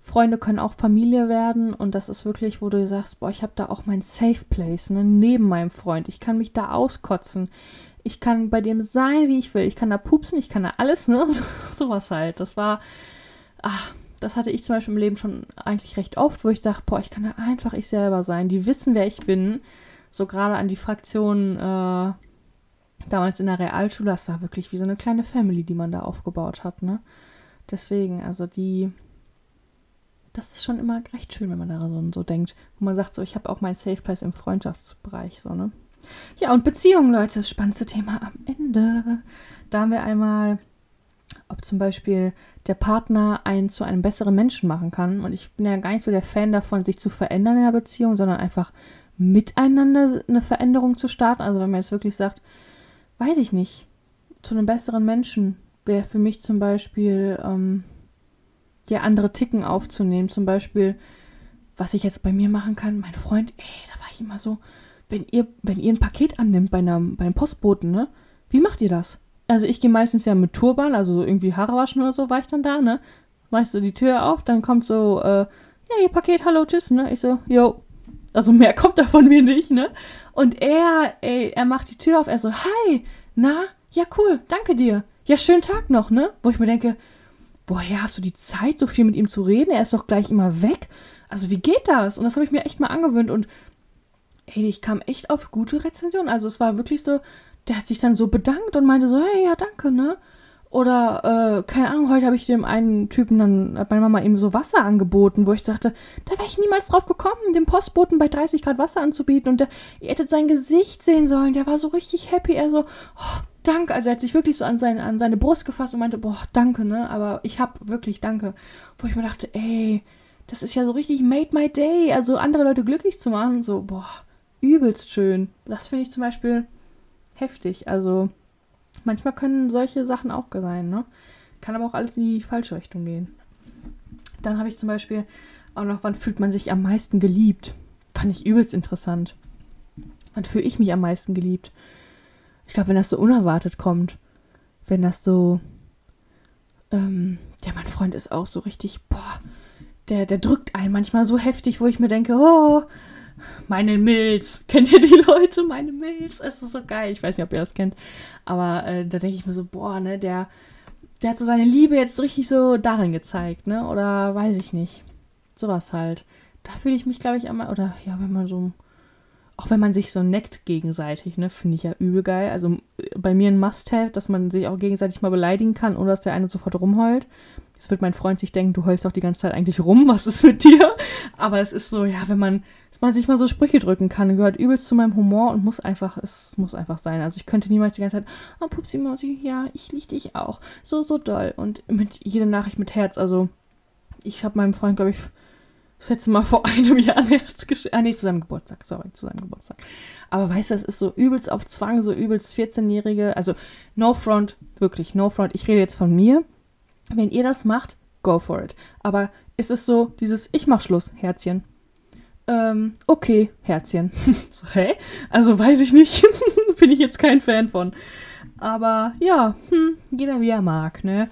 Freunde können auch Familie werden und das ist wirklich, wo du sagst, boah, ich habe da auch mein Safe Place, ne, neben meinem Freund. Ich kann mich da auskotzen ich kann bei dem sein, wie ich will. Ich kann da pupsen, ich kann da alles, ne? Sowas halt. Das war, ach, das hatte ich zum Beispiel im Leben schon eigentlich recht oft, wo ich dachte, boah, ich kann da einfach ich selber sein. Die wissen, wer ich bin. So gerade an die Fraktion äh, damals in der Realschule, das war wirklich wie so eine kleine Family, die man da aufgebaut hat, ne? Deswegen, also die, das ist schon immer recht schön, wenn man da so, so denkt. Wo man sagt, so, ich habe auch mein Safe Place im Freundschaftsbereich, so, ne? Ja, und Beziehungen, Leute, das spannendste Thema am Ende. Da haben wir einmal, ob zum Beispiel der Partner einen zu einem besseren Menschen machen kann. Und ich bin ja gar nicht so der Fan davon, sich zu verändern in der Beziehung, sondern einfach miteinander eine Veränderung zu starten. Also wenn man jetzt wirklich sagt, weiß ich nicht, zu einem besseren Menschen wäre für mich zum Beispiel, ähm, ja, andere Ticken aufzunehmen. Zum Beispiel, was ich jetzt bei mir machen kann, mein Freund, ey, da war ich immer so, wenn ihr, wenn ihr ein Paket annimmt bei einem, beim Postboten, ne? Wie macht ihr das? Also ich gehe meistens ja mit Turban, also irgendwie Haare waschen oder so, war ich dann da, ne? Machst du die Tür auf, dann kommt so, äh, ja, ihr Paket, hallo, tschüss, ne? Ich so, yo. Also mehr kommt da von mir nicht, ne? Und er, ey, er macht die Tür auf, er so, hi, na, ja, cool, danke dir. Ja, schönen Tag noch, ne? Wo ich mir denke, woher hast du die Zeit, so viel mit ihm zu reden? Er ist doch gleich immer weg. Also wie geht das? Und das habe ich mir echt mal angewöhnt und ey, ich kam echt auf gute Rezensionen. Also es war wirklich so, der hat sich dann so bedankt und meinte so, hey, ja, danke, ne? Oder, äh, keine Ahnung, heute habe ich dem einen Typen dann, hat meine Mama ihm so Wasser angeboten, wo ich dachte, da wäre ich niemals drauf gekommen, dem Postboten bei 30 Grad Wasser anzubieten. Und der, ihr hättet sein Gesicht sehen sollen, der war so richtig happy. Er so, oh, danke. Also er hat sich wirklich so an, sein, an seine Brust gefasst und meinte, boah, danke, ne? Aber ich hab wirklich danke. Wo ich mir dachte, ey, das ist ja so richtig made my day. Also andere Leute glücklich zu machen, so, boah, übelst schön. Das finde ich zum Beispiel heftig. Also manchmal können solche Sachen auch sein, ne? Kann aber auch alles in die falsche Richtung gehen. Dann habe ich zum Beispiel auch noch, wann fühlt man sich am meisten geliebt? Fand ich übelst interessant. Wann fühle ich mich am meisten geliebt? Ich glaube, wenn das so unerwartet kommt. Wenn das so. Ähm, ja, mein Freund ist auch so richtig, boah, der, der drückt einen manchmal so heftig, wo ich mir denke, oh, meine Milz. Kennt ihr die Leute? Meine Milz. Es ist so geil. Ich weiß nicht, ob ihr das kennt. Aber äh, da denke ich mir so, boah, ne, der, der hat so seine Liebe jetzt richtig so darin gezeigt, ne? Oder weiß ich nicht. Sowas halt. Da fühle ich mich, glaube ich, einmal, oder ja, wenn man so, auch wenn man sich so neckt gegenseitig, ne, finde ich ja übel geil. Also bei mir ein Must-Have, dass man sich auch gegenseitig mal beleidigen kann, ohne dass der eine sofort rumheult. Jetzt wird mein Freund sich denken, du heulst doch die ganze Zeit eigentlich rum, was ist mit dir? Aber es ist so, ja, wenn man, dass man sich mal so Sprüche drücken kann, gehört übelst zu meinem Humor und muss einfach, es muss einfach sein. Also ich könnte niemals die ganze Zeit, oh Pupsi Mausi, ja, ich liebe dich auch. So, so doll. Und mit jeder Nachricht mit Herz. Also ich habe meinem Freund, glaube ich, das letzte Mal vor einem Jahr ein Herz geschenkt. Ah, nee, zu seinem Geburtstag, sorry, zu seinem Geburtstag. Aber weißt du, es ist so übelst auf Zwang, so übelst 14-Jährige. Also, no front, wirklich, no front. Ich rede jetzt von mir. Wenn ihr das macht, go for it. Aber es ist so dieses Ich mach Schluss, Herzchen. Ähm, okay, Herzchen. so, hä? Also weiß ich nicht. Bin ich jetzt kein Fan von. Aber ja, hm, jeder wie er mag, ne?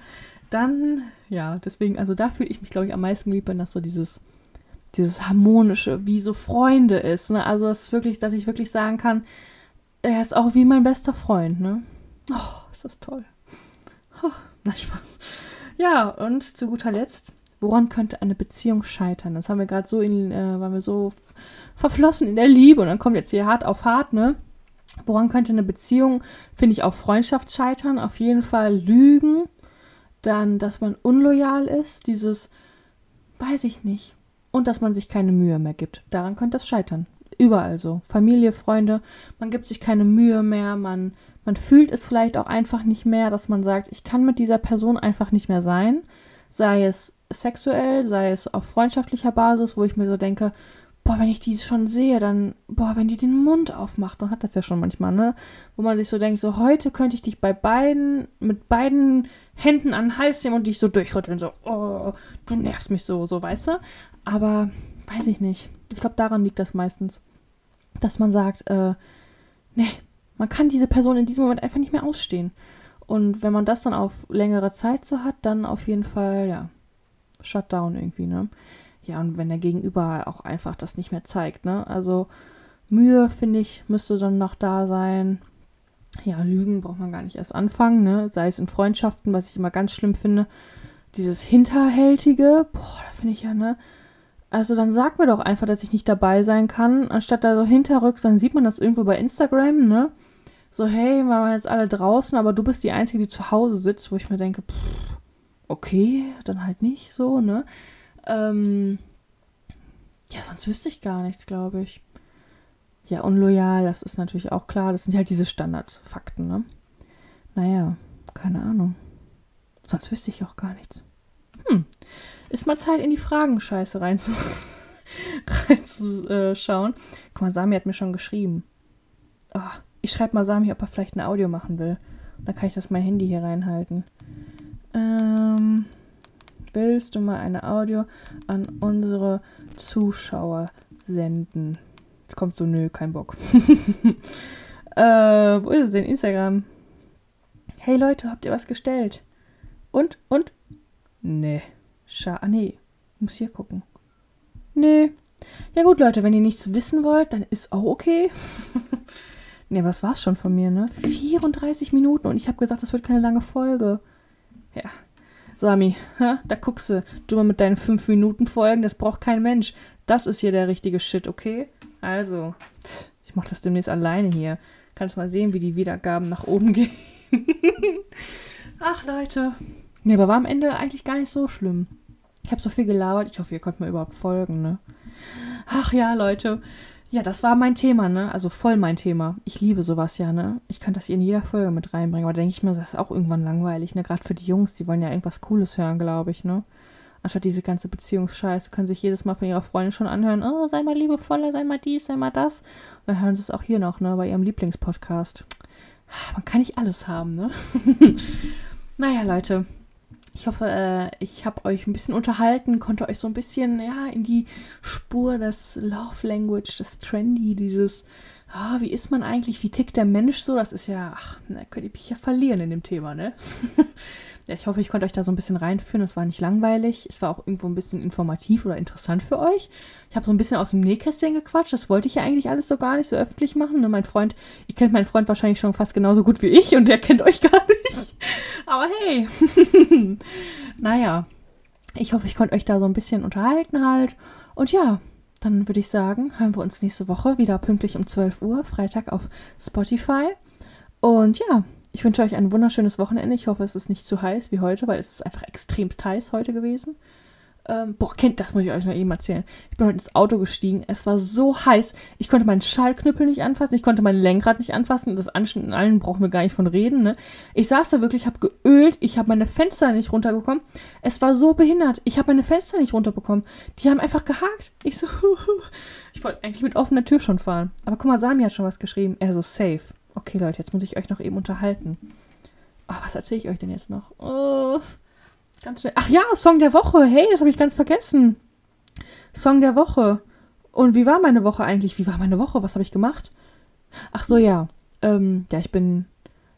Dann, ja, deswegen, also da fühle ich mich, glaube ich, am meisten geliebt, wenn das so dieses, dieses harmonische, wie so Freunde ist, ne? Also das ist wirklich, dass ich wirklich sagen kann, er ist auch wie mein bester Freund, ne? Oh, ist das toll. Oh, na Spaß. Ja, und zu guter Letzt, woran könnte eine Beziehung scheitern? Das haben wir gerade so in, äh, waren wir so verflossen in der Liebe und dann kommt jetzt hier hart auf hart, ne? Woran könnte eine Beziehung, finde ich, auch Freundschaft scheitern? Auf jeden Fall Lügen, dann, dass man unloyal ist, dieses, weiß ich nicht, und dass man sich keine Mühe mehr gibt. Daran könnte das scheitern. Überall so. Familie, Freunde, man gibt sich keine Mühe mehr, man man fühlt es vielleicht auch einfach nicht mehr, dass man sagt, ich kann mit dieser Person einfach nicht mehr sein. Sei es sexuell, sei es auf freundschaftlicher Basis, wo ich mir so denke, boah, wenn ich die schon sehe, dann, boah, wenn die den Mund aufmacht, man hat das ja schon manchmal, ne? Wo man sich so denkt, so heute könnte ich dich bei beiden, mit beiden Händen an den Hals nehmen und dich so durchrütteln, so, oh, du nervst mich so, so, weißt du? Aber, weiß ich nicht. Ich glaube, daran liegt das meistens. Dass man sagt, äh, nee, man kann diese Person in diesem Moment einfach nicht mehr ausstehen. Und wenn man das dann auf längere Zeit so hat, dann auf jeden Fall, ja, Shutdown irgendwie, ne? Ja, und wenn der Gegenüber auch einfach das nicht mehr zeigt, ne? Also Mühe, finde ich, müsste dann noch da sein. Ja, Lügen braucht man gar nicht erst anfangen, ne? Sei es in Freundschaften, was ich immer ganz schlimm finde. Dieses Hinterhältige, boah, da finde ich ja, ne? Also dann sag mir doch einfach, dass ich nicht dabei sein kann, anstatt da so hinterrücks, dann sieht man das irgendwo bei Instagram, ne? So, hey, wir waren jetzt alle draußen, aber du bist die Einzige, die zu Hause sitzt, wo ich mir denke, pff, okay, dann halt nicht so, ne? Ähm, ja, sonst wüsste ich gar nichts, glaube ich. Ja, unloyal, das ist natürlich auch klar. Das sind halt diese Standardfakten, ne? Naja, keine Ahnung. Sonst wüsste ich auch gar nichts. Hm, ist mal Zeit, in die Fragenscheiße reinzuschauen. Rein Guck mal, Sami hat mir schon geschrieben. Oh, ich schreibe mal Sami, ob er vielleicht ein Audio machen will. Dann kann ich das mein Handy hier reinhalten. Ähm, willst du mal eine Audio an unsere Zuschauer senden? Jetzt kommt so, nö, kein Bock. äh, wo ist es denn? Instagram. Hey Leute, habt ihr was gestellt? Und? Und? Nee. Scha ah, nee. Muss hier gucken. Nee. Ja gut, Leute, wenn ihr nichts wissen wollt, dann ist auch okay. Ne, aber das war's schon von mir, ne? 34 Minuten und ich habe gesagt, das wird keine lange Folge. Ja. Sami, ha, da guckst du, du mal mit deinen 5-Minuten-Folgen, das braucht kein Mensch. Das ist hier der richtige Shit, okay? Also, ich mach das demnächst alleine hier. Kannst mal sehen, wie die Wiedergaben nach oben gehen. Ach, Leute. Nee, aber war am Ende eigentlich gar nicht so schlimm. Ich habe so viel gelabert. Ich hoffe, ihr könnt mir überhaupt folgen, ne? Ach ja, Leute. Ja, das war mein Thema, ne? Also voll mein Thema. Ich liebe sowas ja, ne? Ich kann das hier in jeder Folge mit reinbringen. Aber denke ich mir, das ist auch irgendwann langweilig, ne? Gerade für die Jungs, die wollen ja irgendwas Cooles hören, glaube ich, ne? Anstatt diese ganze Beziehungsscheiße können sich jedes Mal von ihrer Freundin schon anhören, oh, sei mal liebevoller, sei mal dies, sei mal das. Und dann hören sie es auch hier noch, ne? Bei ihrem Lieblingspodcast. Man kann nicht alles haben, ne? naja, Leute, ich hoffe, äh, ich habe euch ein bisschen unterhalten, konnte euch so ein bisschen ja, in die Spur des Love Language, des Trendy, dieses, ah, wie ist man eigentlich, wie tickt der Mensch so? Das ist ja, ach, da könnte ich mich ja verlieren in dem Thema, ne? ja, ich hoffe, ich konnte euch da so ein bisschen reinführen. Es war nicht langweilig. Es war auch irgendwo ein bisschen informativ oder interessant für euch. Ich habe so ein bisschen aus dem Nähkästchen gequatscht. Das wollte ich ja eigentlich alles so gar nicht so öffentlich machen. Ne? Mein Freund, ihr kennt meinen Freund wahrscheinlich schon fast genauso gut wie ich und der kennt euch gar nicht. Aber hey. naja. Ich hoffe, ich konnte euch da so ein bisschen unterhalten halt. Und ja, dann würde ich sagen, hören wir uns nächste Woche wieder pünktlich um 12 Uhr, Freitag auf Spotify. Und ja, ich wünsche euch ein wunderschönes Wochenende. Ich hoffe, es ist nicht zu heiß wie heute, weil es ist einfach extremst heiß heute gewesen. Ähm, boah, kennt, das muss ich euch noch eben erzählen. Ich bin heute ins Auto gestiegen. Es war so heiß. Ich konnte meinen Schallknüppel nicht anfassen. Ich konnte mein Lenkrad nicht anfassen. Das Anschnitt in allen brauchen wir gar nicht von reden. Ne? Ich saß da wirklich, habe geölt. Ich habe meine Fenster nicht runterbekommen. Es war so behindert. Ich habe meine Fenster nicht runterbekommen. Die haben einfach gehakt. Ich so, ich wollte eigentlich mit offener Tür schon fahren. Aber guck mal, Sami hat schon was geschrieben. Er so, safe. Okay, Leute, jetzt muss ich euch noch eben unterhalten. Oh, was erzähle ich euch denn jetzt noch? Oh, ganz schnell. Ach ja, Song der Woche. Hey, das habe ich ganz vergessen. Song der Woche. Und wie war meine Woche eigentlich? Wie war meine Woche? Was habe ich gemacht? Ach so, ja. Ähm, ja, ich bin.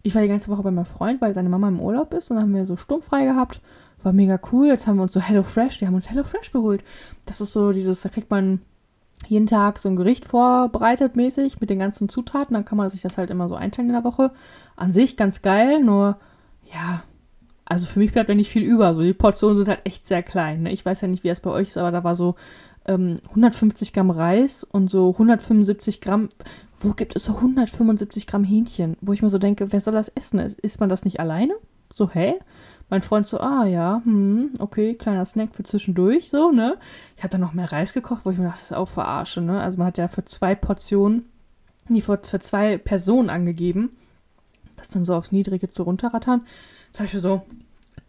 Ich war die ganze Woche bei meinem Freund, weil seine Mama im Urlaub ist und dann haben wir so sturmfrei gehabt. War mega cool. Jetzt haben wir uns so Hello Fresh, die haben uns Hello Fresh geholt. Das ist so dieses, da kriegt man jeden Tag so ein Gericht vorbereitet mäßig mit den ganzen Zutaten. Dann kann man sich das halt immer so einteilen in der Woche. An sich ganz geil, nur ja, also für mich bleibt ja nicht viel über. So die Portionen sind halt echt sehr klein. Ne? Ich weiß ja nicht, wie es bei euch ist, aber da war so ähm, 150 Gramm Reis und so 175 Gramm. Wo gibt es so 175 Gramm Hähnchen? Wo ich mir so denke, wer soll das essen? Isst man das nicht alleine? So, hä? Mein Freund so, ah ja, hm, okay, kleiner Snack für zwischendurch, so, ne? Ich habe dann noch mehr Reis gekocht, wo ich mir dachte, das ist auch verarsche, ne? Also man hat ja für zwei Portionen, nee, für, für zwei Personen angegeben, das dann so aufs Niedrige zu runterrattern. Habe ich so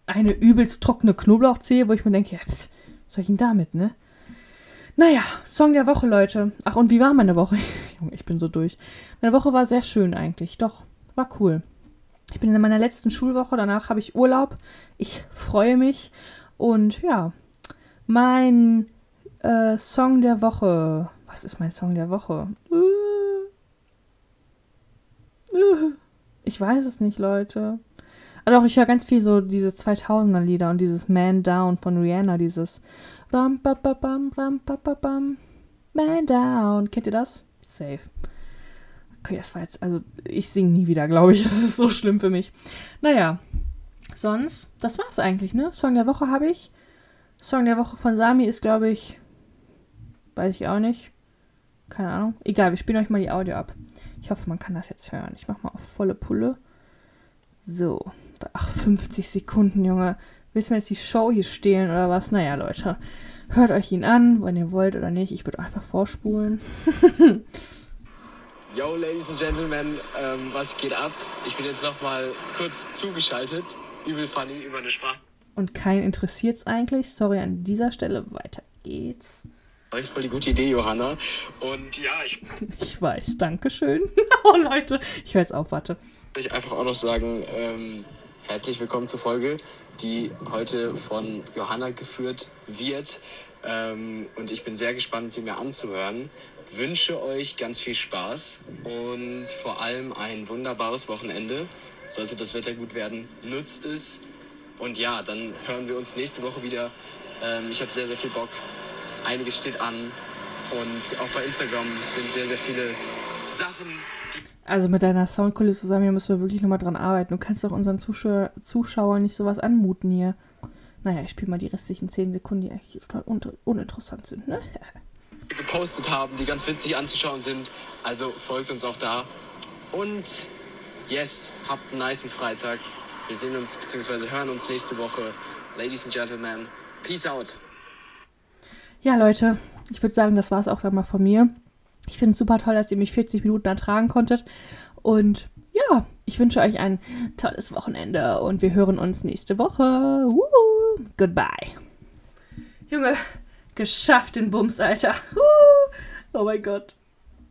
eine übelst trockene Knoblauchzehe, wo ich mir denke, ja, was soll ich denn damit, ne? Naja, Song der Woche, Leute. Ach, und wie war meine Woche? Junge, ich bin so durch. Meine Woche war sehr schön eigentlich. Doch, war cool. Ich bin in meiner letzten Schulwoche, danach habe ich Urlaub. Ich freue mich. Und ja, mein äh, Song der Woche. Was ist mein Song der Woche? Ich weiß es nicht, Leute. Aber doch, ich höre ganz viel so diese 2000er Lieder und dieses Man Down von Rihanna, dieses Ram, ba, ba, bam, ram, ba, ba, bam, Man Down. Kennt ihr das? Safe. Okay, das war jetzt, also ich singe nie wieder, glaube ich. Das ist so schlimm für mich. Naja, sonst, das war's eigentlich, ne? Song der Woche habe ich. Song der Woche von Sami ist, glaube ich, weiß ich auch nicht. Keine Ahnung. Egal, wir spielen euch mal die Audio ab. Ich hoffe, man kann das jetzt hören. Ich mache mal auf volle Pulle. So. Ach, 50 Sekunden, Junge. Willst du mir jetzt die Show hier stehlen oder was? Naja, Leute. Hört euch ihn an, wenn ihr wollt oder nicht. Ich würde einfach vorspulen. Yo, Ladies and Gentlemen, ähm, was geht ab? Ich bin jetzt noch mal kurz zugeschaltet. Übel funny über eine Sprache. Und keinen interessiert's eigentlich. Sorry an dieser Stelle. Weiter geht's. Echt voll die gute Idee, Johanna. Und ja, ich. Ich weiß, Dankeschön. oh, Leute, ich höre jetzt auf, warte. Ich einfach auch noch sagen, ähm, herzlich willkommen zur Folge, die heute von Johanna geführt wird. Ähm, und ich bin sehr gespannt, sie mir anzuhören wünsche euch ganz viel Spaß und vor allem ein wunderbares Wochenende. Sollte das Wetter gut werden, nutzt es. Und ja, dann hören wir uns nächste Woche wieder. Ähm, ich habe sehr, sehr viel Bock. Einiges steht an. Und auch bei Instagram sind sehr, sehr viele Sachen. Also mit deiner Soundkulisse zusammen, hier müssen wir wirklich nochmal dran arbeiten. Du kannst doch unseren Zuschauer, Zuschauern nicht sowas anmuten hier. Naja, ich spiele mal die restlichen 10 Sekunden, die eigentlich total un uninteressant sind, ne? gepostet haben, die ganz witzig anzuschauen sind. Also folgt uns auch da. Und yes, habt einen nice Freitag. Wir sehen uns bzw. hören uns nächste Woche. Ladies and Gentlemen, peace out. Ja, Leute, ich würde sagen, das war es auch dann mal von mir. Ich finde es super toll, dass ihr mich 40 Minuten ertragen konntet. Und ja, ich wünsche euch ein tolles Wochenende und wir hören uns nächste Woche. Woo! Goodbye. Junge, geschafft den Bums, Alter. oh mein Gott.